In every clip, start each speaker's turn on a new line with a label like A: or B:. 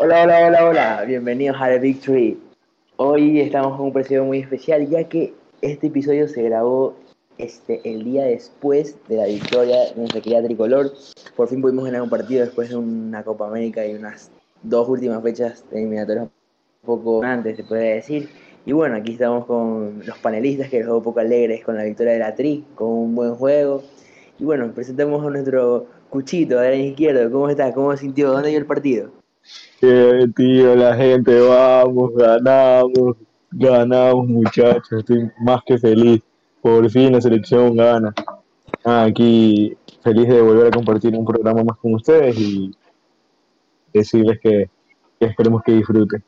A: Hola, hola, hola, hola. Bienvenidos a The Victory. Hoy estamos con un episodio muy especial ya que este episodio se grabó este, el día después de la victoria de nuestra querida tricolor. Por fin pudimos ganar un partido después de una Copa América y unas dos últimas fechas de eliminatorias un poco antes, se puede decir. Y bueno, aquí estamos con los panelistas que los veo poco alegres con la victoria de la Tri, con un buen juego. Y bueno, presentamos a nuestro Cuchito, a la izquierdo. ¿Cómo está? ¿Cómo sintió? ¿Dónde vio el partido?
B: Eh, tío, la gente, vamos, ganamos, ganamos, muchachos. Estoy más que feliz. Por fin la selección gana. Ah, aquí feliz de volver a compartir un programa más con ustedes y decirles que, que esperemos que disfruten.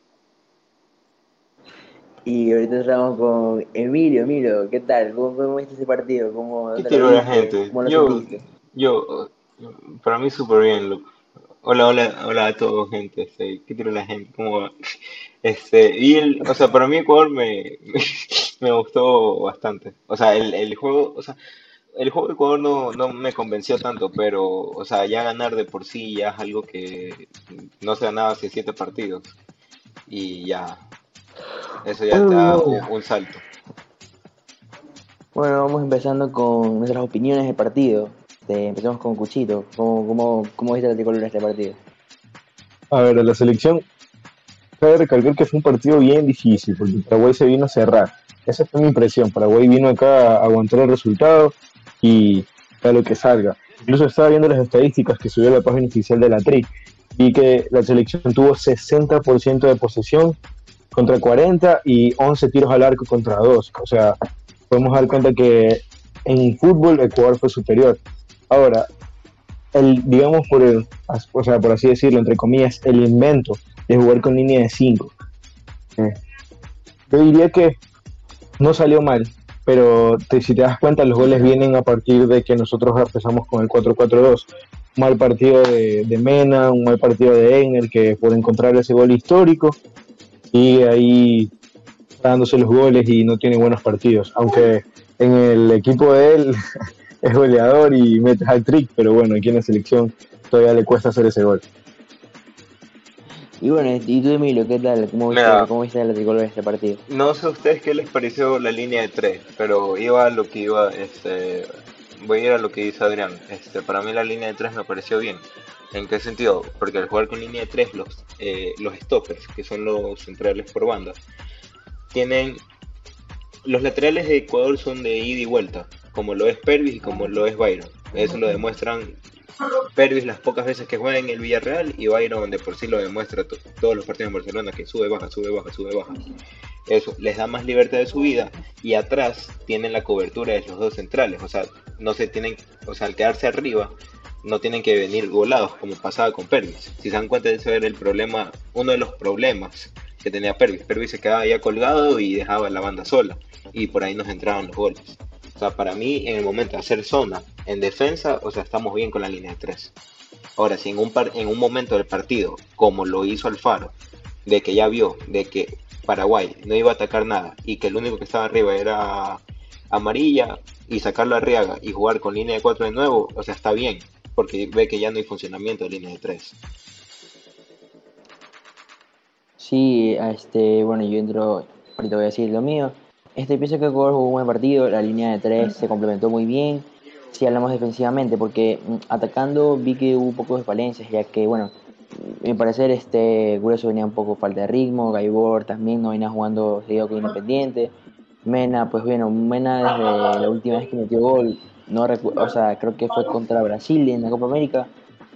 A: Y ahorita estamos con Emilio. Emilio, ¿qué tal? ¿Cómo, cómo viste ese partido? ¿Cómo,
C: ¿Qué tiró la gente?
A: ¿Cómo lo
C: Yo,
A: sentiste?
C: yo, para mí súper bien, loco. Hola, hola, hola a todos, gente. Este, ¿qué tiró la gente? ¿Cómo va? Este, y el, o sea, para mí Ecuador me, me gustó bastante. O sea, el, el juego, o sea, el juego de Ecuador no, no me convenció tanto, pero, o sea, ya ganar de por sí ya es algo que no se ganaba hace siete partidos. Y ya, eso ya te da un, un salto.
A: Bueno, vamos empezando con nuestras opiniones del partido. Este, empezamos con Cuchito. ¿Cómo, cómo, viste la tricolor este partido?
B: A ver, la selección, cabe recalcar que fue un partido bien difícil, porque Paraguay se vino a cerrar. Esa fue mi impresión. Paraguay vino acá a aguantar el resultado y a lo que salga. Incluso estaba viendo las estadísticas que subió la página oficial de la TRI. Vi que la selección tuvo 60% de posesión contra 40 y 11 tiros al arco contra 2. O sea, podemos dar cuenta que en fútbol Ecuador fue superior. Ahora, el, digamos por el, o sea, por así decirlo, entre comillas, el invento de jugar con línea de 5. Yo diría que no salió mal, pero si te das cuenta, los goles vienen a partir de que nosotros empezamos con el 4-4-2. Un mal partido de, de Mena, un mal partido de Engel, que por encontrar ese gol histórico, y ahí dándose los goles y no tiene buenos partidos. Aunque en el equipo de él es goleador y mete hat trick, pero bueno, aquí en la selección todavía le cuesta hacer ese gol.
A: Y bueno, y tú, Emilio, ¿qué tal? ¿Cómo viste,
C: Mira.
A: cómo viste la tricolor en este partido?
C: No sé a ustedes qué les pareció la línea de tres, pero iba a lo que iba, este, voy a ir a lo que dice Adrián. Este, para mí la línea de tres me pareció bien. ¿En qué sentido? Porque al jugar con línea de tres, los, eh, los stoppers, que son los centrales por banda, tienen, los laterales de Ecuador son de ida y vuelta, como lo es Pervis y como lo es Byron. Eso lo demuestran Pervis las pocas veces que juega en el Villarreal y Byron de por sí lo demuestra to- todos los partidos en Barcelona que sube, baja, sube, baja, sube, baja. Eso les da más libertad de subida y atrás tienen la cobertura de los dos centrales, o sea, no se tienen, o sea, al quedarse arriba no tienen que venir volados como pasaba con Pervis. Si se dan cuenta ese era el problema, uno de los problemas que tenía Pervis. Pervis se quedaba ya colgado y dejaba la banda sola y por ahí nos entraban los goles. Sea, para mí en el momento de hacer zona en defensa, o sea, estamos bien con la línea de tres. Ahora, si en un, par- en un momento del partido, como lo hizo Alfaro, de que ya vio de que Paraguay no iba a atacar nada y que el único que estaba arriba era amarilla y sacarlo a Arriaga y jugar con línea de 4 de nuevo, o sea, está bien, porque ve que ya no hay funcionamiento de línea de 3.
A: Sí, este, bueno, yo entro, ahorita voy a decir lo mío. Este pienso que Ecuador jugó un buen partido, la línea de tres se complementó muy bien. Si hablamos defensivamente, porque mm, atacando vi que hubo un poco de falencias, ya que, bueno, a mi parecer este Grueso venía un poco falta de ritmo, Gaibor también no venía jugando seguido con Independiente. Mena, pues bueno, Mena desde la última vez que metió gol, no o sea, creo que fue contra Brasil en la Copa América,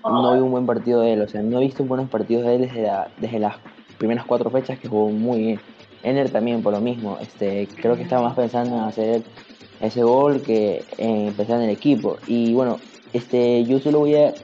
A: no vi un buen partido de él, o sea, no he visto buenos partidos de él desde, desde las primeras cuatro fechas que jugó muy bien. Ener también por lo mismo, este, creo que estaba más pensando en hacer ese gol que en pensar en el equipo. Y bueno, este, yo solo voy a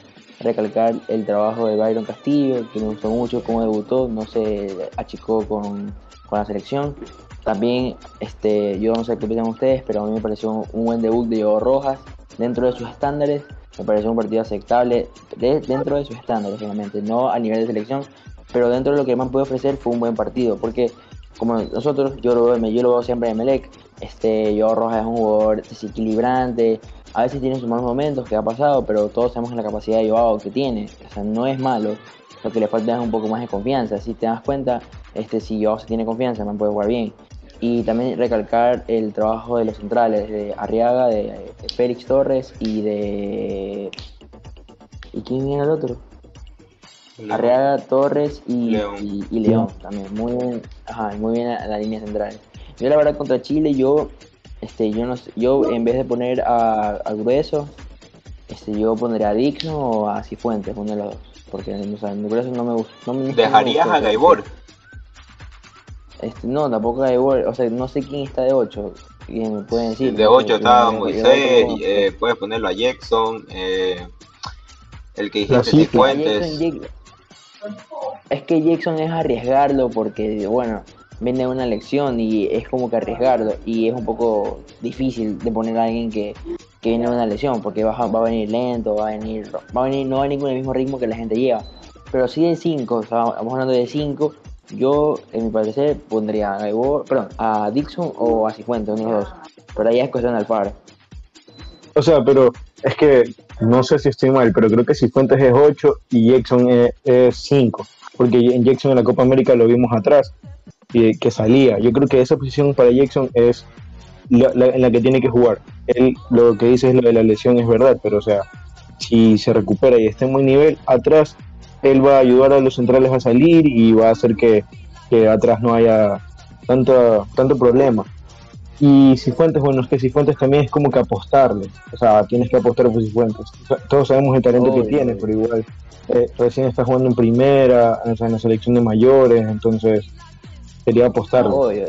A: recalcar el trabajo de Byron Castillo, que me gustó mucho cómo debutó, no se achicó con, con la selección. También, este, yo no sé qué piensan ustedes, pero a mí me pareció un buen debut de Diego Rojas dentro de sus estándares. Me pareció un partido aceptable de- dentro de sus estándares, obviamente, no a nivel de selección, pero dentro de lo que más puede ofrecer fue un buen partido, porque como nosotros, yo lo veo, yo lo veo siempre en Melec, Este, Joao Rojas es un jugador desequilibrante, a veces tiene sus malos momentos, que ha pasado, pero todos sabemos la capacidad de Joao que tiene, o sea, no es malo, lo que le falta es un poco más de confianza, si te das cuenta, este, si Joao se tiene confianza, man puede jugar bien. Y también recalcar el trabajo de los centrales, de Arriaga, de Félix Torres y de... ¿Y quién viene el otro?
C: León.
A: Arriaga, Torres y
C: León.
A: y- y León también. Muy bien, ajá, muy bien la, la línea central. Yo la verdad contra Chile, yo, este, yo no sé- yo en vez de poner a, a Grueso, este, yo pondría a Dixon o a Cifuentes, uno de los dos. Porque o sea, Grueso no me gusta. No, me- no me
C: ¿Dejarías
A: gustó,
C: a Gaibor?
A: Este, no, tampoco a Gaibor, o sea, no sé quién está de 8. me pueden decir.
C: De
A: no
C: 8
A: sé,
C: estaba
A: yo- yo-
C: Moisés, eh, puedes ponerlo a Jackson, eh, el que dijiste. Cifuentes.
A: Es que Jackson es arriesgarlo porque, bueno, viene una lección y es como que arriesgarlo. Y es un poco difícil de poner a alguien que, que viene una lesión porque va, va a venir lento, va a venir, va a venir, no va a venir mismo ritmo que la gente lleva. Pero sí de 5, o sea, estamos hablando de 5. Yo, en mi parecer, pondría a perdón, a Dixon o a Cifuentes, uno de los dos. Pero ahí es cuestión de Alfaro.
B: O sea, pero es que no sé si estoy mal, pero creo que Cifuentes es 8 y Jackson es, es 5. Porque en Jackson en la Copa América lo vimos atrás, y que salía. Yo creo que esa posición para Jackson es la, la- en la que tiene que jugar. Él lo que dice es lo de la lesión es verdad, pero o sea, si se recupera y está en buen nivel, atrás él va a ayudar a los centrales a salir y va a hacer que, que atrás no haya tanto, tanto problema. Y Cifuentes, bueno, es que Cifuentes también es como que apostarle. O sea, tienes que apostar por Cifuentes. O sea, todos sabemos el talento
A: Obvio,
B: que tiene,
A: obvio.
B: pero igual eh, recién está jugando en primera, o sea, en la selección de mayores, entonces sería apostarle.
A: Obvio,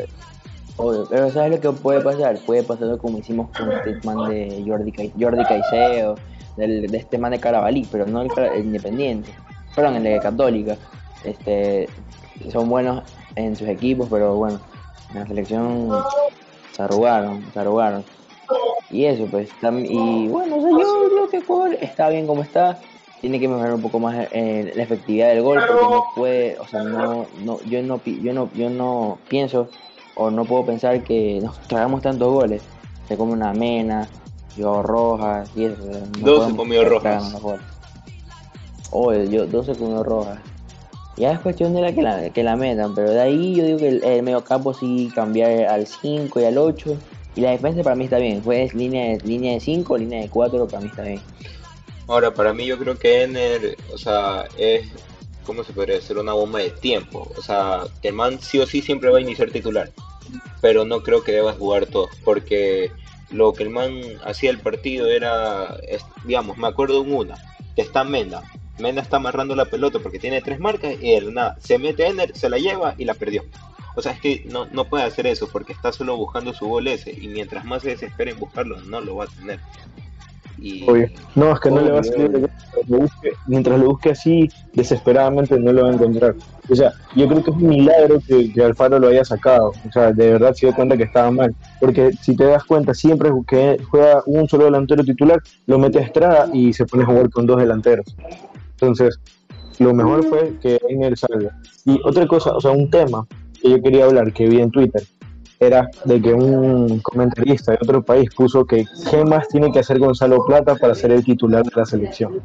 A: obvio. Pero ¿sabes lo que puede pasar? Puede pasar como hicimos con este man de Jordi, Cai- Jordi Caicedo, del- de este man de Carabalí, pero no el, el Independiente. Perdón, el de Católica. Este, son buenos en sus equipos, pero bueno, en la selección se arrugaron, se arrugaron. Y eso, pues, y bueno, o sea, yo creo que Ecuador está bien como está. Tiene que mejorar un poco más eh, la efectividad del gol porque no puede, o sea, no, no, yo no, yo no, yo no pienso o no puedo pensar que nos tragamos tantos goles. Se come una mena, yo Rojas y eso. o sea, no
C: 12
A: podemos
C: comió Rojas.
A: goles. Yo 12 comió Rojas. Ya es cuestión de la que la, que la metan, pero de ahí yo digo que el, el medio campo sí cambiar al 5 y al 8. Y la defensa para mí está bien. Pues línea de, línea de 5, línea de 4, para mí está bien.
C: Ahora, para mí yo creo que Ener, o sea, es, ¿cómo se podría decir? Una bomba de tiempo. O sea, el man sí o sí siempre va a iniciar titular. Pero no creo que debas jugar todo. Porque lo que el man hacía el partido era, digamos, me acuerdo en una, que está Mena. Mena está amarrando la pelota porque tiene tres marcas y él nada, se mete Ener, se la lleva y la perdió. O sea, es que no, no puede hacer eso porque está solo buscando su gol ese y mientras más se desespere en buscarlo, no lo va a tener. Y,
B: Obvio. No, es que no le va a salir. mientras lo busque- Mientras lo busque así, desesperadamente, no lo va a encontrar. O sea, yo creo que es un milagro que, que Alfaro lo haya sacado. O sea, de verdad se dio cuenta que estaba mal. Porque si te das cuenta, siempre que juega un solo delantero titular, lo mete a Estrada y se pone a jugar con dos delanteros. Entonces, lo mejor fue que Einer salga. Y otra cosa, o sea, un tema que yo quería hablar, que vi en Twitter, era de que un comentarista de otro país puso que qué más tiene que hacer Gonzalo Plata para ser el titular de la selección.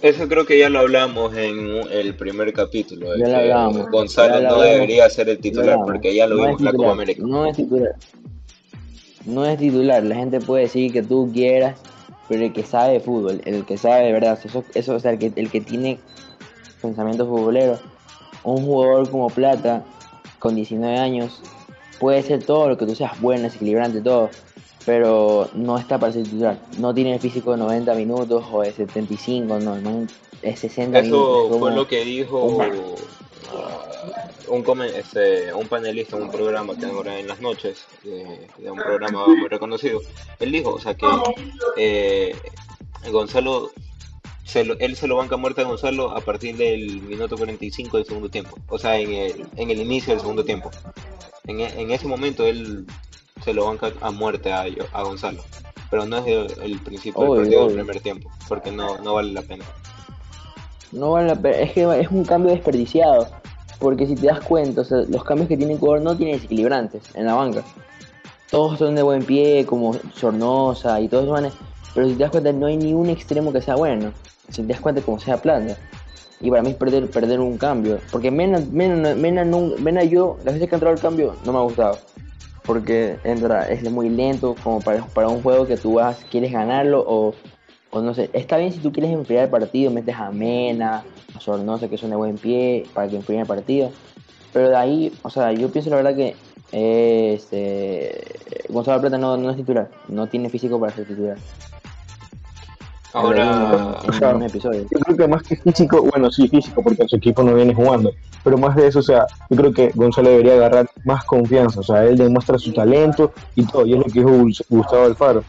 C: Eso creo que ya lo hablamos en el primer capítulo. de
A: Ya lo hablamos,
C: Gonzalo
A: ya lo
C: no debería ser el titular porque ya lo
A: No
C: vimos en la Copa América.
A: No es titular. No es titular. La gente puede decir que tú quieras, pero el que sabe de fútbol, el que sabe de verdad, eso, eso o sea, el que, el que tiene pensamiento futbolero, un jugador como Plata, con 19 años, puede ser todo lo que tú seas bueno, desequilibrante, todo, pero no está para ser titular. No tiene el físico de 90 minutos o de 75, no, no es 60 minutos.
C: Eso fue lo que dijo un, este, un panelista en un programa que ahora en las noches, eh, de un programa muy reconocido. Él dijo, o sea, que eh, Gonzalo, se lo- él se lo banca a muerte a Gonzalo a partir del minuto 45 del segundo tiempo, o sea, en el, en el inicio del segundo tiempo. En, en ese momento él se lo banca a muerte a, a Gonzalo, pero no es el, el principio
A: Obvio,
C: del partido del primer tiempo, porque no, no vale la pena.
A: No vale la pena. Es que es un cambio desperdiciado. Porque si te das cuenta, o sea, los cambios que tiene Ecuador no tienen desequilibrantes en la banca. todos son de buen pie, como Sornosa y todos esos manes, pero si te das cuenta no hay ni un extremo que sea bueno, si te das cuenta como sea plata. Y para mí es perder, perder un cambio, porque Mena, Mena, Mena, yo, las veces que ha entrado al cambio, no me ha gustado. Porque entra, es muy lento, como para, para un juego que tú vas, quieres ganarlo o, o no sé. Está bien si tú quieres enfriar el partido, metes a Mena, a Sornosa, que son de buen pie, para que enfríen el partido. Pero de ahí, o sea, yo pienso la verdad que eh, este, Gonzalo Plata no, no es titular, no tiene físico para ser titular.
C: Ahora,
A: en, en un episodio.
B: Yo creo que más que físico, bueno, sí, físico, porque su equipo no viene jugando, pero más de eso, o sea, yo creo que Gonzalo debería agarrar más confianza, o sea, él demuestra su talento y todo, y es lo que dijo Gus- Gustavo Alfaro,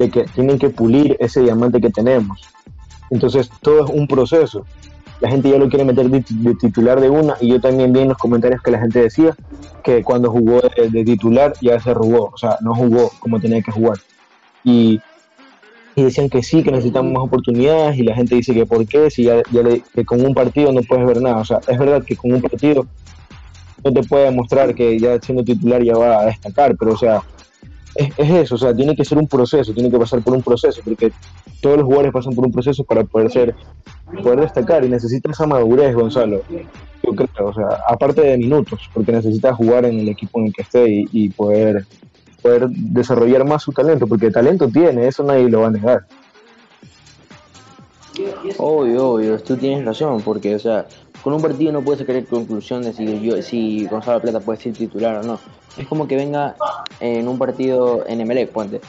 B: de que tienen que pulir ese diamante que tenemos. Entonces, todo es un proceso. La gente ya lo quiere meter de, titular de una, y yo también vi en los comentarios que la gente decía que cuando jugó de, titular ya se arrugó, o sea, no jugó como tenía que jugar. Y y decían que sí, que necesitamos más oportunidades y la gente dice que por qué, si ya, ya le- con un partido no puedes ver nada. O sea, es verdad que con un partido no te puede demostrar que ya siendo titular ya va a destacar, pero o sea, es, es eso, o sea, tiene que ser un proceso, tiene que pasar por un proceso, porque todos los jugadores pasan por un proceso para poder ser, poder destacar y necesita esa madurez, Gonzalo. Yo creo, o sea, aparte de minutos, porque necesita jugar en el equipo en el que esté y, y poder poder desarrollar más su talento, porque talento tiene, eso nadie lo va a negar.
A: Obvio, obvio, tú tienes razón, porque, o sea, con un partido no puedes sacar conclusión de si, yo, si Gonzalo Plata puede ser titular o no. Es como que venga en un partido en Emelec, ponte,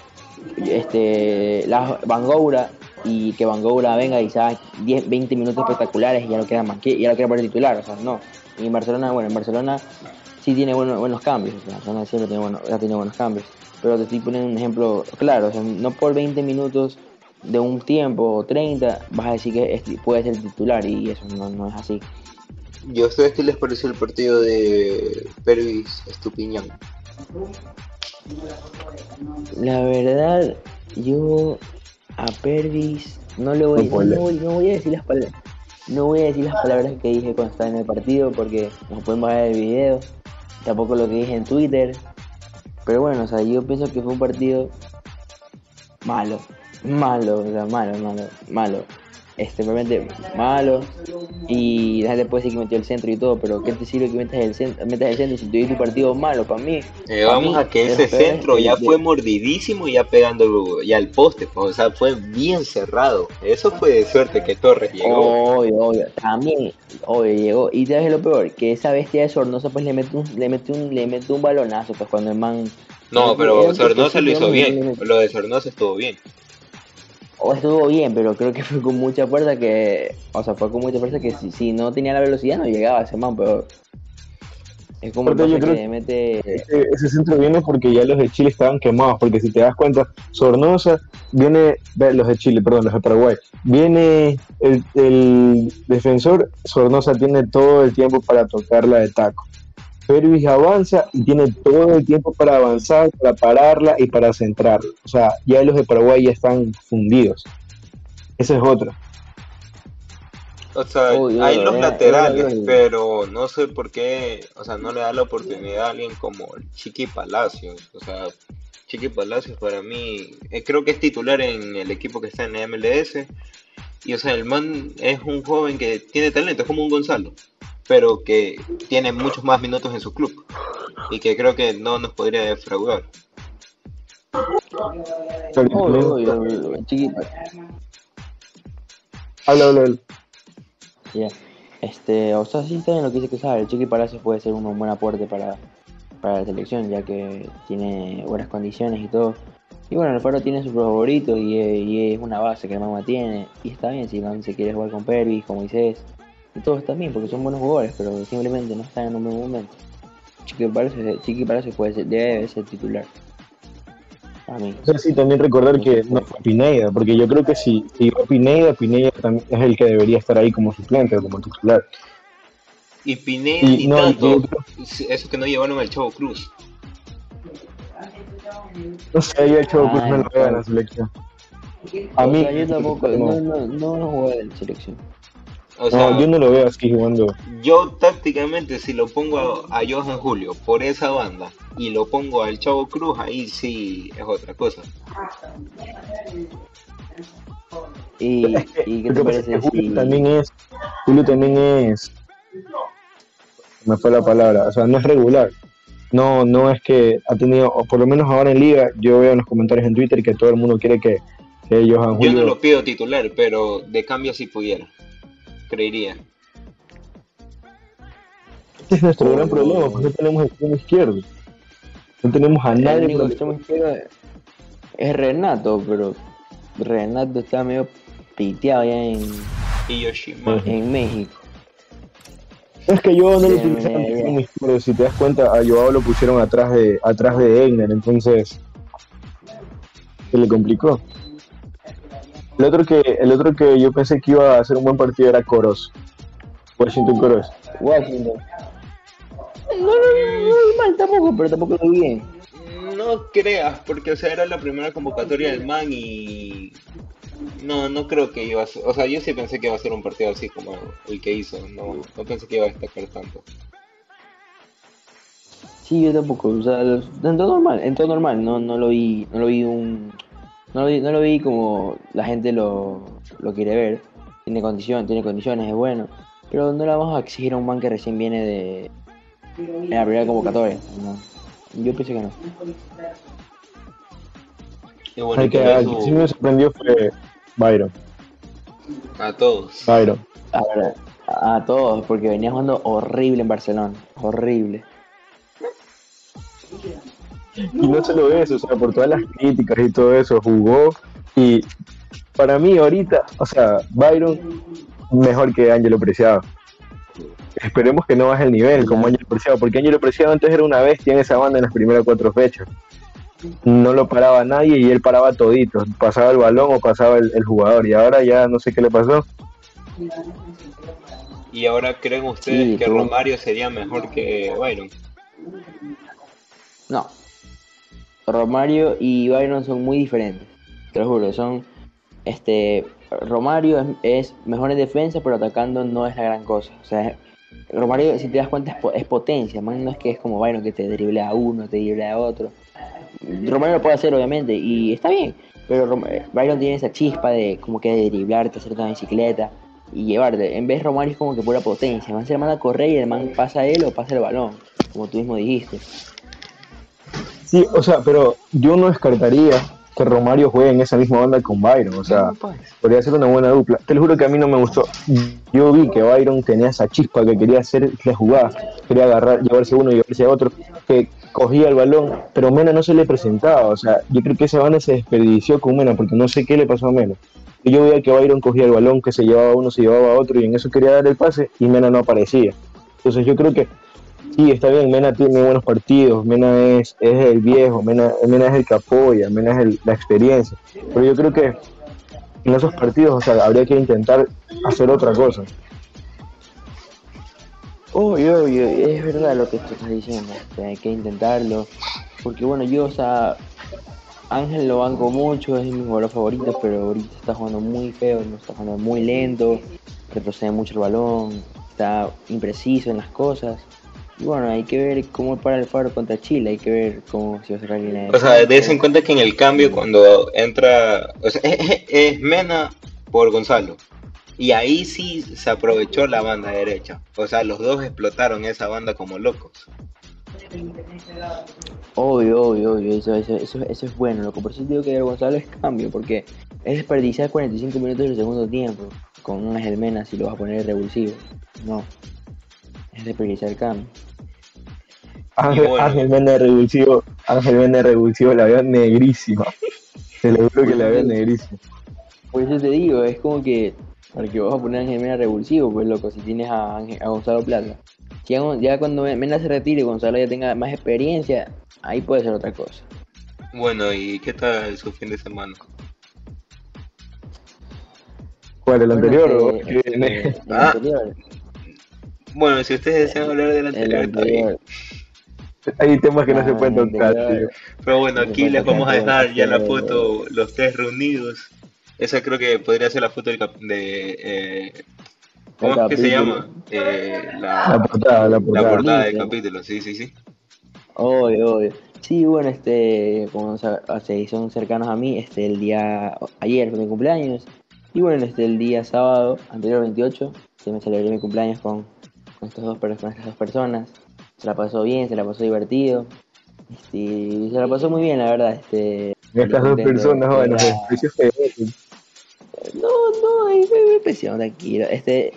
A: este, la Bangoura y que Bangoura venga y sea 10, 20 minutos espectaculares y ya lo queda más, que- ya lo queda para titular, o sea, no. Y en Barcelona, bueno, en Barcelona sí tiene buenos, buenos cambios, o sea, Barcelona siempre tiene buenos, ha tenido buenos cambios. Pero te estoy poniendo un ejemplo claro, o sea, no por 20 minutos de un tiempo o 30 vas a decir que puede ser titular y eso no es así.
C: ¿Y a ustedes qué les pareció el partido de Pervis Estupiñán?
A: La verdad, yo a Pervis no le voy, no, voy, no voy a decir las palabras. No voy a decir las palabras que dije cuando estaba en el partido porque nos podemos ver el video. Tampoco lo que dije en Twitter. Pero bueno, o sea, yo pienso que fue un partido malo. Malo, o sea, malo, malo, malo. Este, realmente malo. Y la gente puede decir que metió el centro y todo, pero ¿qué te sirve que metas el centro, metas el centro si tuviste un partido malo para mí?
C: Eh, vamos
A: mí,
C: a que ese centro ya fue mordidísimo y ya pegando ya al poste, o sea, fue bien cerrado. Eso fue de suerte que Torres llegó.
A: Obvio, obvio. También, obvio, llegó. Y te lo peor, que esa bestia de Sornosa pues le mete un, le mete un, le mete un balonazo pues cuando el man.
C: No, pero Sornosa lo hizo bien. Lo de Sornosa estuvo bien.
A: O estuvo bien, pero creo que fue con mucha fuerza que. O sea, fue con mucha fuerza que si, si no tenía la velocidad no llegaba ese man, pero. Es como
B: yo creo
A: que mete.
B: Ese, ese centro viene porque ya los de Chile estaban quemados, porque si te das cuenta, Sornosa viene, los de Chile, perdón, los de Paraguay, viene el, el defensor, Sornosa tiene todo el tiempo para tocarla de taco. Pervis avanza y tiene todo el tiempo para avanzar, para pararla y para centrarla. O sea, ya los de Paraguay ya están fundidos. Esa es otra.
C: O sea, hay los
A: era-
C: laterales,
A: era-
C: pero no sé por qué, o sea, no le da la oportunidad a alguien como Chiqui Palacios. O sea, Chiqui Palacios para mí, eh, creo que es titular en el equipo que está en MLS. Y o sea, el man es un joven que tiene talento, es como un Gonzalo, pero que tiene muchos más minutos en su club. Y que creo que no nos podría defraudar.
A: Chiquito.
B: Habla, habla, habla.
A: Ya. Este, o sea, sí está bien lo que dice que sabe. El Chiqui Palacios puede ser un buen aporte para, para la selección, ya que tiene buenas condiciones y todo. Y bueno, el Faro tiene sus favoritos y, eh, y es una base que el Mama tiene. Y está bien si el man se quiere jugar con Pervis, con Moisés. Y todo está bien porque son buenos jugadores, pero simplemente no están en un buen momento. Chiqui Palacios, Chiqui Palacios puede ser, debe ser titular. A mí.
B: O sea, sí, también recordar que no fue Pineda, porque yo creo que si si iba Pineda, Pineda también es el que debería estar ahí como suplente o como titular.
C: Y Pineda
B: Y
C: ni
B: no,
C: tanto,
B: yo-
C: eso que no llevaron al Chavo Cruz.
B: No sé, yo hecho pues,
A: Ay,
B: no lo veo en la selección. A
A: O
B: mí,
A: sea, yo tampoco,
B: no.
A: no, no, no, no juego en selección.
C: O sea,
B: no, yo no lo veo así jugando.
C: yo tácticamente si lo pongo a, a Johan Julio por esa banda y lo pongo al Chavo Cruz, ahí sí es otra cosa.
A: ¿Y, y qué te parece
B: Julio
A: si...
B: también es. Julio también es. Me fue la palabra. O sea, no es regular. No, no es que ha tenido, o por lo menos ahora en Liga, yo veo en los comentarios en Twitter que todo el mundo quiere que, que Johan
C: Yo
B: Julio.
C: no lo pido titular, pero de cambio si pudiera. Creería.
B: Ese es nuestro
A: Oh.
B: gran problema, porque no tenemos extremo izquierdo. No tenemos a
A: El
B: nadie.
A: único
B: el-
A: extremo izquierdo es Renato, pero Renato está medio piteado ya en, México.
B: Es que yo no lo
A: Sí,
B: utilizaron extremo izquierdo. Si te das cuenta, a Joao lo pusieron atrás de atrás de Egner, entonces se le complicó. El otro que el otro que yo pensé que iba a hacer un buen partido era Coros. Washington Coros.
A: Washington. No, no, no, no, no, mal tampoco, pero tampoco lo vi bien.
C: No creas, porque o sea, era la primera convocatoria del man y no, no creo que iba a ser, o sea, yo sí pensé que iba a ser un partido así como el que hizo, no, no pensé que iba a destacar tanto.
A: Sí, yo tampoco, o sea, en todo normal, en todo normal, no, no lo vi, no lo vi un, no lo vi, no lo vi como la gente lo, lo quiere ver, tiene condición, tiene condiciones, es bueno, pero no le vamos a exigir a un man que recién viene de, en la primera convocatoria, no. yo pienso que no.
C: Bueno,
B: El
C: que su-
B: sí me sorprendió fue Byron.
C: a todos.
B: Byron.
A: A, ver, a, a todos, porque venía jugando horrible en Barcelona, horrible.
B: Y no solo eso, o sea, por todas las críticas y todo eso, jugó. Y para mí ahorita, o sea, Byron mejor que Ángelo Preciado. Esperemos que no baje el nivel como Ángelo Preciado, porque Ángelo Preciado antes era una bestia en esa banda en las primeras cuatro fechas. No lo paraba nadie y él paraba todito. Pasaba el balón o pasaba el, el jugador. Y ahora ya no sé qué le pasó.
C: Y ahora creen ustedes
A: Sí,
C: que
A: tú-
C: Romario sería mejor que Byron.
A: No. Romario y Byron son muy diferentes. Te lo juro, son. Este. Romario es, mejor en defensa, pero atacando no es la gran cosa. O sea, Romario, si te das cuenta, es, es potencia. No es que es como Byron que te driblea a uno, te driblea a otro. Romario lo puede hacer, obviamente, y está bien. Pero Rom- Byron tiene esa chispa de como que de driblarte, hacerte una bicicleta y llevarte. En vez Romario es como que pura potencia. El se manda a correr y el man pasa a él o pasa el balón, como tú mismo dijiste.
B: Sí, o sea, pero yo no descartaría que Romario juegue en esa misma banda con Byron. O sea, podría ser una buena dupla. Te lo juro que a mí no me gustó. Yo vi que Byron tenía esa chispa que quería hacer la jugada, quería agarrar, llevarse uno y llevarse a otro, que cogía el balón, pero Mena no se le presentaba. O sea, yo creo que esa banda se desperdició con Mena porque no sé qué le pasó a Mena. Yo veía que Byron cogía el balón, que se llevaba uno, se llevaba a otro y en eso quería dar el pase y Mena no aparecía. Entonces yo creo que sí, está bien, Mena tiene buenos partidos, Mena es, es el viejo, Mena, es el que apoya, Mena es el- la experiencia. Pero yo creo que en esos partidos, o sea, habría que intentar hacer otra cosa.
A: Obvio, obvio, es verdad lo que tú estás diciendo, o hay que intentarlo, porque bueno, yo, o sea, Ángel lo banco mucho, es mi jugador favorito, pero ahorita está jugando muy feo, está jugando muy lento, retrocede mucho el balón, está impreciso en las cosas, y bueno, hay que ver cómo para el Faro contra Chile, hay que ver cómo se va a sacar la línea de
C: O sea, des en cuenta que en el cambio cuando entra, o sea, es, es Mena por Gonzalo. Y ahí sí se aprovechó la banda derecha. O sea, los dos explotaron esa banda como locos.
A: Obvio, obvio, obvio, eso, eso, eso, eso es bueno. Lo que por eso digo que Gonzalo es cambio, porque es desperdiciar 45 minutos del segundo tiempo con un Ángel Mena si lo vas a poner revulsivo. No, es desperdiciar el cambio.
B: Ángel,
C: bueno.
B: Ángel Mena revulsivo, Ángel Mena revulsivo la veo negrísima. Te lo juro que la veo negrísima.
A: Por eso te digo, es como que, para que vas a poner a Ángel Mena revulsivo, pues loco, si tienes a, Ángel- a Gonzalo Plata. Ya, ya cuando Mena se retire y Gonzalo ya tenga más experiencia, ahí puede ser otra cosa.
C: Bueno, ¿y qué tal su fin de semana?
B: ¿Cuál, el
A: Bueno,
B: anterior o
A: este,
B: qué
A: este, el
C: Ah.
A: anterior,
C: Bueno, si ustedes desean hablar del
A: el
C: anterior, está bien.
B: Hay temas que no se
A: Ah,
B: pueden tocar, tío.
C: Pero bueno, aquí les vamos a dejar ya la foto, los tres reunidos. Esa creo que podría ser la foto del cap- de, eh, ¿Cómo es que se llama? Eh,
B: La
C: la,
B: portada, la
C: la
B: portada.
C: portada del capítulo, sí, sí, sí.
A: Obvio, obvio. Sí, bueno, este, como se son cercanos a mí, este, el día, ayer fue mi cumpleaños, y bueno, este, el día sábado, anterior al 28, se me celebré mi cumpleaños con, con, estos dos, per- con estas dos personas, se la pasó bien, se la pasó divertido, este, y se la pasó muy bien, la verdad, este.
B: Estas dos personas, bueno.
A: No, no, hay hay presión, tranquilo. Este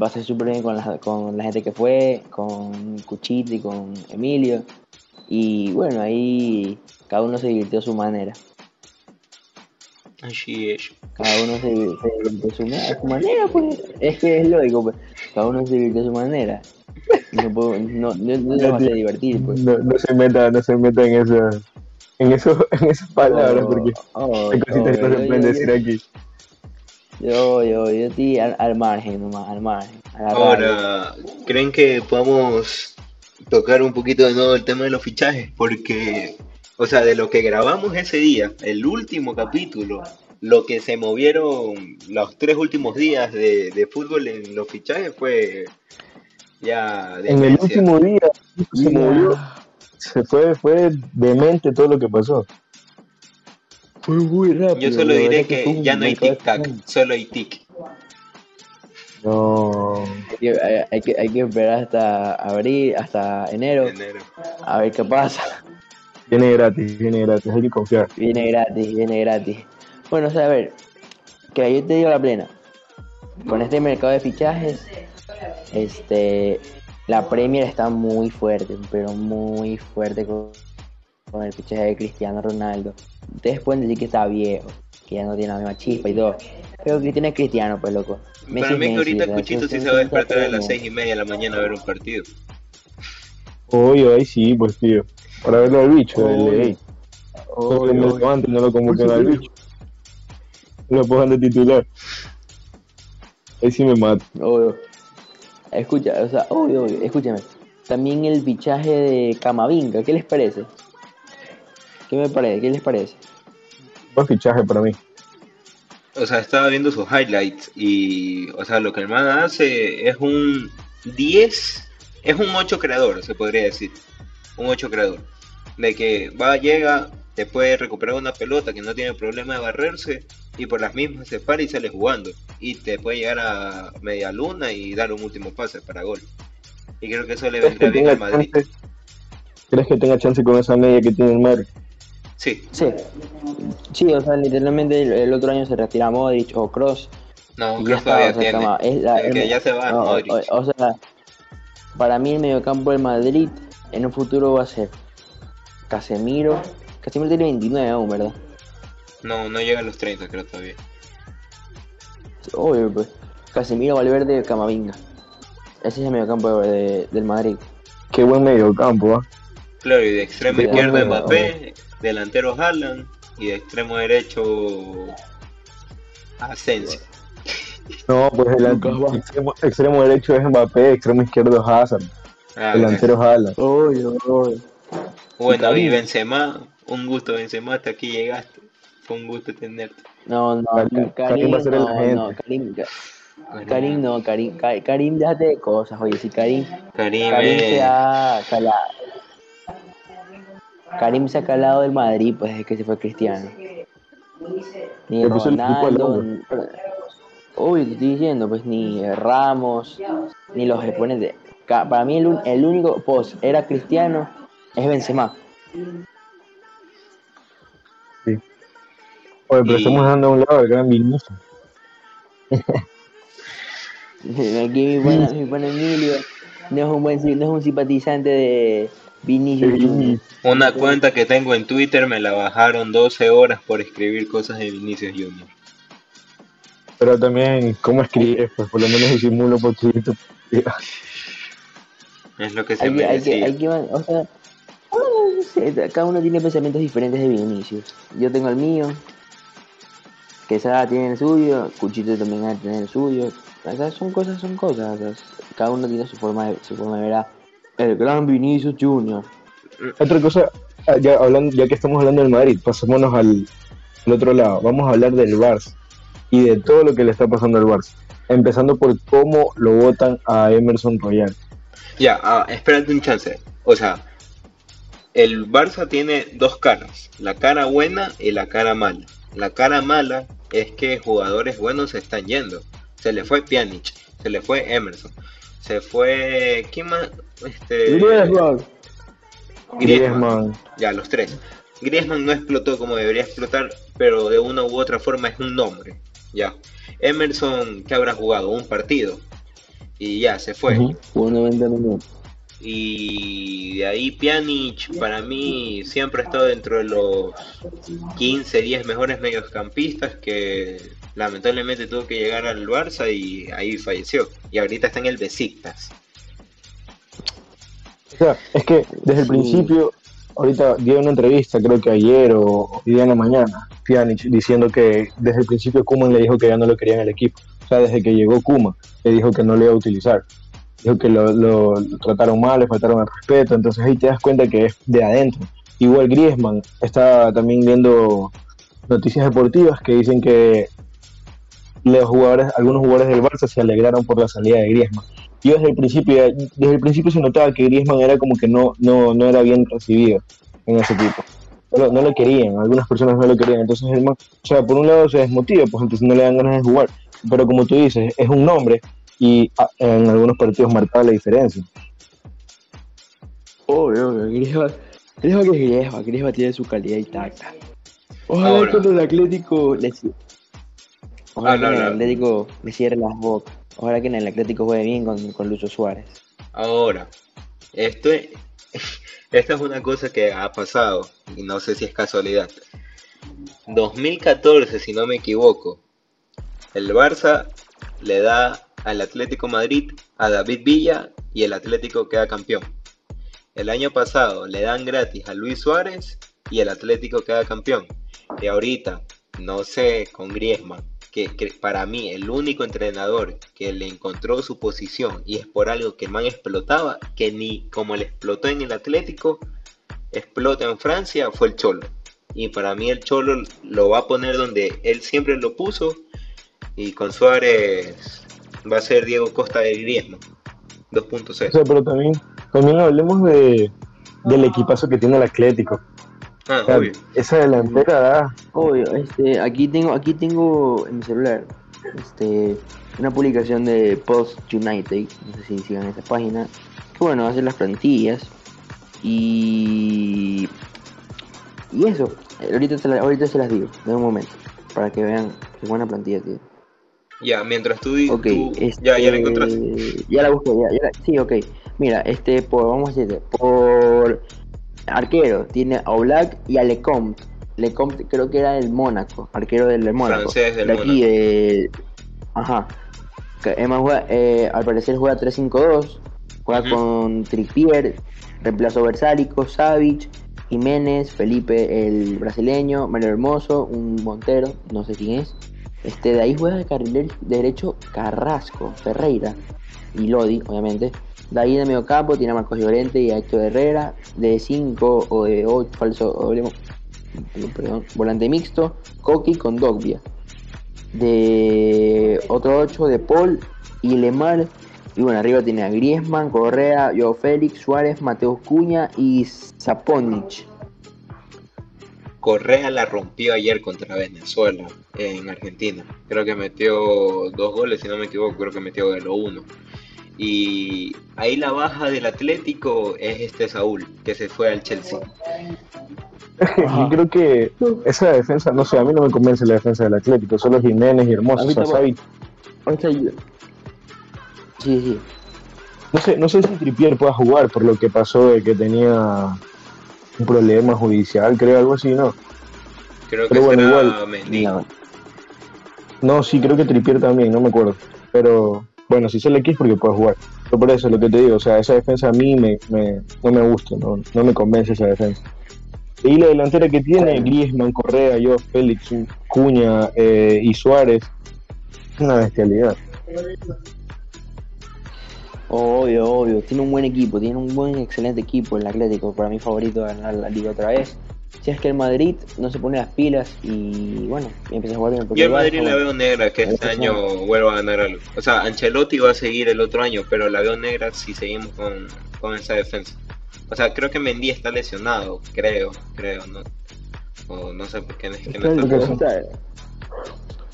A: va a ser súper bien con la, con la gente que fue, con Cuchito y con Emilio. Y bueno, ahí cada uno se divirtió a su manera.
C: Así es.
A: Cada uno se, se divirtió a su, ma- a su manera, pues. Es que es lógico, pues. Cada uno se divirtió a su manera. No, puedo, no, no, no les va a divertir, pues.
B: No, no se meta, no se meta en esa, en eso, en esas palabras, porque
A: Oh,
B: hay cositas que no
A: oh,
B: se
A: yo-
B: pueden
A: yo-
B: decir aquí.
A: Yo, yo, yo estoy al, al margen nomás, al margen. A la raya.
C: Ahora, ¿creen que podamos tocar un poquito de nuevo el tema de los fichajes? Porque, o sea, de lo que grabamos ese día, el último capítulo, lo que se movieron los tres últimos días de, de fútbol en los fichajes fue ya
B: En el último día se
A: Mira.
B: movió, se fue, fue demente todo lo que pasó.
A: Fue muy rápido.
C: Yo solo diré que ya no hay tic-tac, solo hay tic.
B: No,
A: Hay que, hay, hay que, hay que esperar hasta abril, hasta enero,
C: Enero.
A: a ver qué pasa.
B: viene gratis, viene gratis, hay que confiar.
A: Viene gratis, viene gratis. Bueno, o sea, a ver, que yo te digo la plena. Con este mercado de fichajes, este, la Premier está muy fuerte, pero muy fuerte con, con el fichaje de Cristiano Ronaldo. Ustedes pueden decir que está viejo, que ya no tiene la misma chispa y todo. Pero Cristiano es Cristiano, pues loco. Messi
C: Para mí que
A: Messi,
C: ahorita
A: sea,
C: Cuchito sí se va a despertar a las seis y media de la mañana a ver un partido.
B: Obvio, ahí sí, pues tío. Para verlo al bicho, el.
A: Obvio,
B: No
A: obvio.
B: levanten, no lo convoquen al bicho. Lo pongan de titular. Ahí sí me mato.
A: Obvio. Escucha, o sea, obvio, obvio, escúchame. También el fichaje de Camavinga, ¿qué les parece? ¿Qué me parece? ¿Qué les parece?
B: Buen fichaje para mí.
C: O sea, estaba viendo sus highlights y, o sea, lo que el man hace es un 10, es un 8 creador, se podría decir. Un 8 creador. De que va, llega, te puede recuperar una pelota que no tiene problema de barrerse y por las mismas se para y sale jugando. Y te puede llegar a media luna y dar un último pase para gol. Y creo que eso le
B: ¿Crees que,
C: vendría bien al Madrid.
B: chance, ¿Crees que tenga chance con esa media que tiene el Madrid?
C: Sí,
A: Sí. Sí, o sea, literalmente el, el otro año se retira Modric o Cross
C: no,
A: está,
C: todavía
A: o sea,
C: tiene.
A: Cama- es la-
C: El que ya se va,
A: no,
C: Modric.
A: o, o sea, para mí el mediocampo del Madrid en un futuro va a ser Casemiro. Casemiro tiene 29 aún, ¿verdad?
C: No, no llega a los 30, creo todavía.
A: Obvio, pues. Casemiro, Valverde, Camavinga. Ese es el mediocampo de- del Madrid.
B: Qué buen medio campo, ¿ah?
C: Claro, y de extremo
A: Sí,
C: izquierdo
A: bueno,
C: Mbappé, delantero Haaland y de extremo derecho Asensio.
B: No, pues el extremo, extremo derecho es Mbappé, extremo izquierdo es Hazard,
C: Ah,
B: delantero Haaland.
A: Obvio, obvio.
C: bueno, y. Benzema, un gusto Benzema, hasta aquí llegaste. Fue un gusto tenerte.
A: No, no,
B: Karim-
A: Ka-
B: Karim va a ser el
A: no,
B: agente.
A: no, Karim, Ka- Karim no, Karim, Ka- Karim, déjate de cosas, oye, si Karim,
C: Karim,
A: Karim
C: eh,
A: se ha calado, Karim se ha calado del Madrid, pues, desde que se fue Cristiano. Ni
B: el
A: Ronaldo, ni- obvio, te estoy diciendo, pues, ni Ramos, ni los exponentes. Para mí el, un- el único post era Cristiano, es Benzema.
B: Oye, pero
C: Y-
B: estamos dejando a un lado el gran Vinicius.
A: Aquí mi pana, mi pana Emilio no es un buen no es un simpatizante de Vinicius Junior.
C: una cuenta que tengo en Twitter me la bajaron 12 horas por escribir cosas de Vinicius Junior.
B: Pero también, ¿cómo escribes? Pues por lo menos disimulo un poquito.
C: Es lo que se
A: Hay
C: me
A: hay que, hay que, o sea, sé, cada uno tiene pensamientos diferentes de Vinicius. Yo tengo el mío, Quesada tiene el suyo, Cuchito también va a tener el suyo. O sea, son cosas, son cosas. o sea, cada uno tiene su forma de, su forma de ver a el gran Vinicius Junior.
B: Otra cosa, ah, ya, hablando, ya que estamos hablando del Madrid, pasémonos al, al otro lado. Vamos a hablar del Barça y de todo lo que le está pasando al Barça. empezando por cómo lo votan a Emerson Royal.
C: Ya, ah, espérate un chance. O sea, el Barça tiene dos caras, la cara buena y la cara mala. La cara mala es que jugadores buenos se están yendo. Se le fue Pjanic, se le fue Emerson, se fue ¿quién más? Este
A: Griezmann.
C: Griezmann. Ya, los tres. Griezmann no explotó como debería explotar, pero de una u otra forma es un nombre. Ya. Emerson, ¿qué habrá jugado? Un partido. Y ya, se fue.
A: 90 minutos.
C: Y de ahí Pjanic para mí siempre ha estado dentro de los 15, 10 mejores mediocampistas que lamentablemente tuvo que llegar al Barça y ahí falleció. Y ahorita está en el Besiktas.
B: O sea, es que desde el
A: Sí.
B: principio, ahorita dio una entrevista, creo que ayer o hoy día en la mañana, Pjanic, diciendo que desde el principio Kuman le dijo que ya no lo quería en el equipo. O sea, desde que llegó Kuman, le dijo que no le iba a utilizar. Dijo que lo, lo- trataron mal, le faltaron el respeto. Entonces ahí te das cuenta que es de adentro. Igual Griezmann está también viendo noticias deportivas que dicen que los jugadores, algunos jugadores del Barça se alegraron por la salida de Griezmann. Yo desde el principio, desde el principio se notaba que Griezmann era como que no, no, no era bien recibido en ese equipo. No, lo- querían, algunas personas no lo querían. Entonces el o sea, por un lado se desmotiva, pues entonces no le dan ganas de jugar. Pero como tú dices, es un nombre y ah, en algunos partidos marcaba la diferencia.
A: Obvio, obvio. Griezmann, Griezmann que es Griezmann. Griezmann tiene su calidad intacta. Ojalá
C: Ahora.
A: que el Atlético le Ojalá
C: Habla,
A: que en el. Atlético le cierre las bocas. Ojalá que en el Atlético juegue bien con, con Lucho Suárez.
C: Ahora, esto es, esta es una cosa que ha pasado y no sé si es casualidad. 2014, si no me equivoco, el Barça le da al Atlético Madrid a David Villa y el Atlético queda campeón. El año pasado le dan gratis a Luis Suárez y el Atlético queda campeón. Y ahorita, no sé, con Griezmann, que, que para mí el único entrenador que le encontró su posición y es por algo que el man explotaba, que ni como le explotó en el Atlético, explota en Francia, fue el Cholo. Y para mí el Cholo lo va a poner donde él siempre lo puso y con Suárez va a ser Diego Costa de Griezmann.
B: O
C: 2.0.
B: sea, pero también, también hablemos de, del equipazo que tiene el Atlético.
C: Ah,
B: O sea,
C: obvio.
B: esa delantera da,
A: Obvio, este, aquí tengo, aquí tengo en mi celular, este, una publicación de Post United, no sé si sigan esa página, que bueno, hace las plantillas y y eso, ahorita, la- ahorita se las digo, de un momento, para que vean qué buena plantilla tiene.
C: Ya, mientras tú,
A: este,
C: ya, ya la encontraste.
A: ya la busqué, ya, ya la- sí, ok. Mira, este, por, vamos a decirte, por arquero, tiene a Oblak y a Lecomte. Lecomte creo que era del Mónaco, arquero del Mónaco.
C: Francés del
A: de aquí, de... Ajá. Además, juega, eh, al parecer juega 3-5-2, juega
C: Ujú.
A: con Trippier, reemplazo Versálico, Savic, Jiménez, Felipe el brasileño, Mario Hermoso, un Montero, no sé quién es. Este, de ahí juega de carrilero derecho Carrasco, Ferreira y Lodi, obviamente. De ahí de medio campo tiene a Marcos Llorente y a Héctor Herrera. De 5 o de 8, falso, volante mixto, Coqui con Dogbia. De otro 8 de Paul y Lemar. Y bueno, arriba tiene a Griezmann, Correa, Joao Félix, Suárez, Mateus Cuña y Zaponic.
C: Correa la rompió ayer contra Venezuela en Argentina. Creo que metió dos goles, si no me equivoco, creo que metió de lo uno. Y ahí la baja del Atlético es este Saúl, que se fue al Chelsea.
B: Yo creo que esa defensa, no sé, a mí no me convence la defensa del Atlético, solo Jiménez y Hermoso. O sea,
A: Sí, sí.
B: no sé, no sé si Tripier pueda jugar por lo que pasó de que tenía un problema judicial, creo, algo así, ¿no?
C: Creo que
B: Pero bueno, igual.
A: No,
B: sí, creo que Tripier también, no me acuerdo. Pero bueno, si se le X porque puede jugar. Pero por eso, lo que te digo, o sea, esa defensa a mí me, me- no me gusta, no, no me convence esa defensa. Y la delantera que tiene, Griezmann, Correa, yo, Félix, Cuña eh, y Suárez, es una bestialidad.
A: Obvio, obvio. Tiene un buen equipo, tiene un buen, excelente equipo el Atlético. Para mí favorito de ganar la liga otra vez. si es que el Madrid no se pone las pilas y bueno, y empieza a jugar bien.
C: Yo
A: el
C: Madrid la veo negra que este año vuelva a ganar algo. O sea, Ancelotti va a seguir el otro año, pero la veo negra si seguimos con, con esa defensa. O sea, creo que Mendy está lesionado, creo, creo, ¿no? O no sé por qué no es que no
A: está,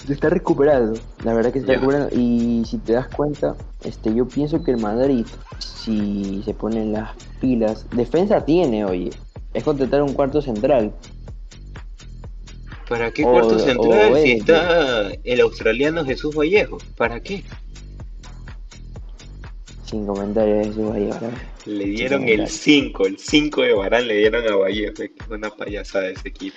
A: se está recuperando, la verdad que se está recuperando. Y si te das cuenta, este, yo pienso que el Madrid, si se ponen las pilas, defensa tiene, oye, es contratar un cuarto central.
C: ¿Para qué
A: O-
C: cuarto central
A: o
C: si
A: es-
C: está el australiano Jesús Vallejo? ¿Para qué?
A: Sin comentarios, eso va a llegar.
C: Le dieron el
A: claro.
C: 5, el 5 de Barán le dieron a Vallejo. Es una payasada ese equipo.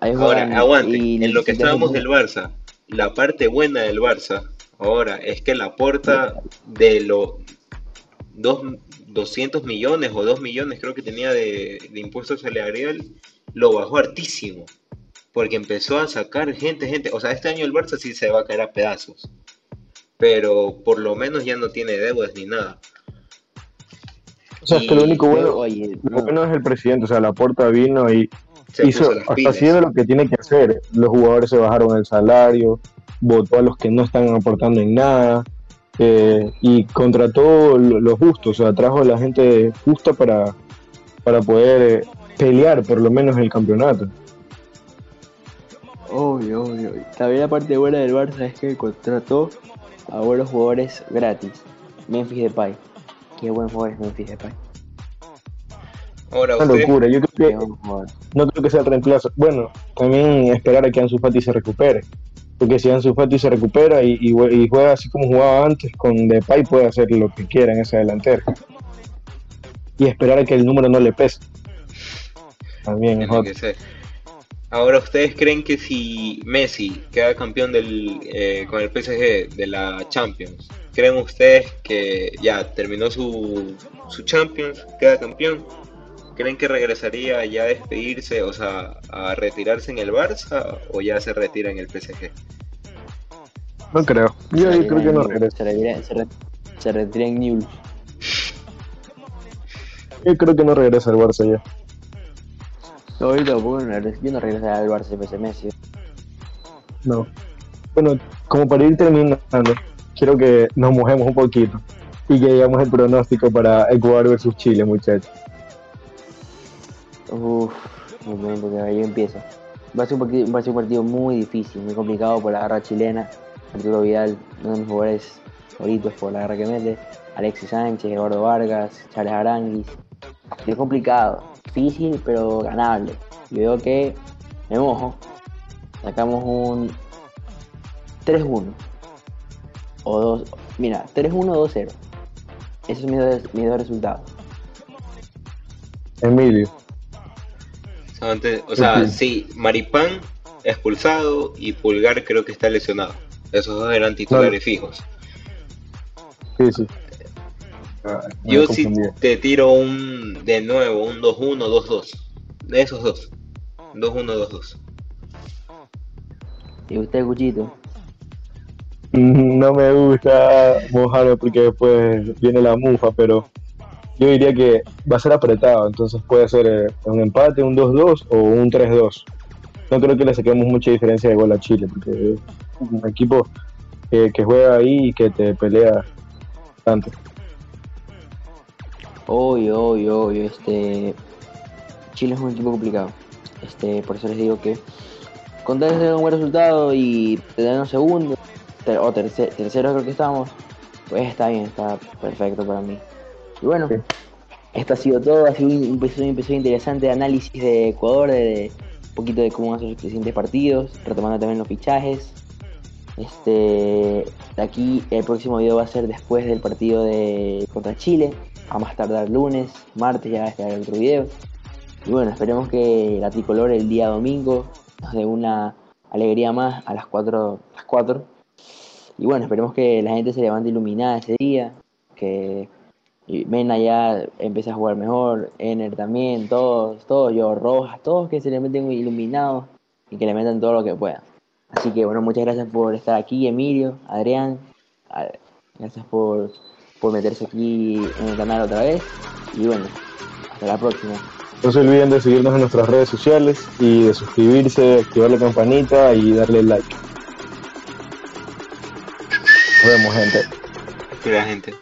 A: Ahí
C: Ahora, aguante,
A: y
C: en lo que estábamos del Barça, la parte buena del Barça ahora es que la porta de los dos, 200 millones o 2 millones creo que tenía de, de impuesto salarial, lo bajó hartísimo. Porque empezó a sacar gente, gente. O sea, este año el Barça sí se va a caer a pedazos. Pero por lo menos ya no tiene deudas ni nada.
B: O sea, es que lo único bueno,
A: Oye,
B: lo
A: no,
B: bueno es el presidente, o sea, la porta vino y hizo, haciendo lo que tiene que hacer. Los jugadores se bajaron el salario, votó a los que no están aportando en nada eh, y contrató lo, lo justo, o sea, trajo a la gente justa para, para poder eh, pelear por lo menos el campeonato.
A: Obvio, obvio. También la parte buena del Barça es que contrató a buenos jugadores gratis. Memphis Depay. Qué buen jugador es Memphis Depay.
C: Ahora,
B: Una
C: ustedes,
B: locura, yo creo que no creo que sea el reemplazo. Bueno, también esperar a que Ansu Fati se recupere. Porque si Ansu Fati se recupera y, y jue- y juega así como jugaba antes, con Depay puede hacer lo que quiera en esa delantera. Y esperar a que el número no le pese. También es otro.
C: Ahora, ¿ustedes creen que si Messi queda campeón del, eh, con el PSG de la Champions, creen ustedes que ya terminó su, su Champions, queda campeón? ¿Creen que regresaría ya a despedirse, o sea, a retirarse en el Barça o ya se retira en el PSG?
B: No creo. Yo, creo que no regresa.
A: Se retira, se re- se retira en Newell's.
B: Yo creo que no regresa al Barça ya.
A: No, yo tampoco yo no regresaría al Barça si Messi.
B: No. Bueno, como para ir terminando, quiero que nos mojemos un poquito y que digamos el pronóstico para Ecuador versus Chile, muchachos.
A: Que ahí empiezo. Va a, ser un partido, va a ser un partido muy difícil, muy complicado por la garra chilena. Arturo Vidal, uno de mis jugadores favoritos por la garra que mete. Alexis Sánchez, Eduardo Vargas, Charles Aranguis. Es complicado, difícil pero ganable. Yo veo que me mojo. Sacamos un 3-1. O 2. Mira, 3-1 o 2-0. Esos son mis dos, mis dos resultados.
B: Emilio.
C: Antes- o sea,
B: Ujú.
C: sí, Maripán expulsado y Pulgar creo que está lesionado. Esos dos eran titulares fijos.
B: Sí, sí. Me
C: Yo sí te tiro un de nuevo, un 2-1, 2-2. De esos dos. 2-1, 2-2.
A: ¿Y usted, Cuchito?
B: No me gusta mojarme porque después viene la mufa, pero yo diría que va a ser apretado, entonces puede ser eh, un empate, un 2-2 o un 3-2. No creo que le saquemos mucha diferencia de gol a Chile, porque es un equipo que juega ahí y que te pelea bastante.
A: Obvio, obvio, obvio. Este, Chile es un equipo complicado. Este, por eso les digo que con tener un buen resultado y tener un segundo ter- o tercer- tercero creo que estamos, pues está bien, está perfecto para mí. Y bueno, esto ha sido todo, ha sido un episodio, interesante de análisis de Ecuador, de, un poquito de cómo van a ser los siguientes partidos, retomando también los fichajes. Este, aquí el próximo video va a ser después del partido de contra Chile, a más tardar lunes, martes ya va a estar el otro video. Y bueno, esperemos que la tricolor el día domingo nos dé una alegría más a las 4, las 4. Y bueno, esperemos que la gente se levante iluminada ese día, que y Mena ya empiece a jugar mejor, Ener también, todos, todos, yo, Rojas, todos que se le meten iluminados y que le metan todo lo que puedan. Así que bueno, muchas gracias por estar aquí, Emilio, Adrián, a- gracias por, por meterse aquí en el canal otra vez y bueno, hasta la próxima.
B: No se olviden de seguirnos en nuestras redes sociales y de suscribirse, activar la campanita y darle like. Nos vemos, gente.
C: Cuida, gente.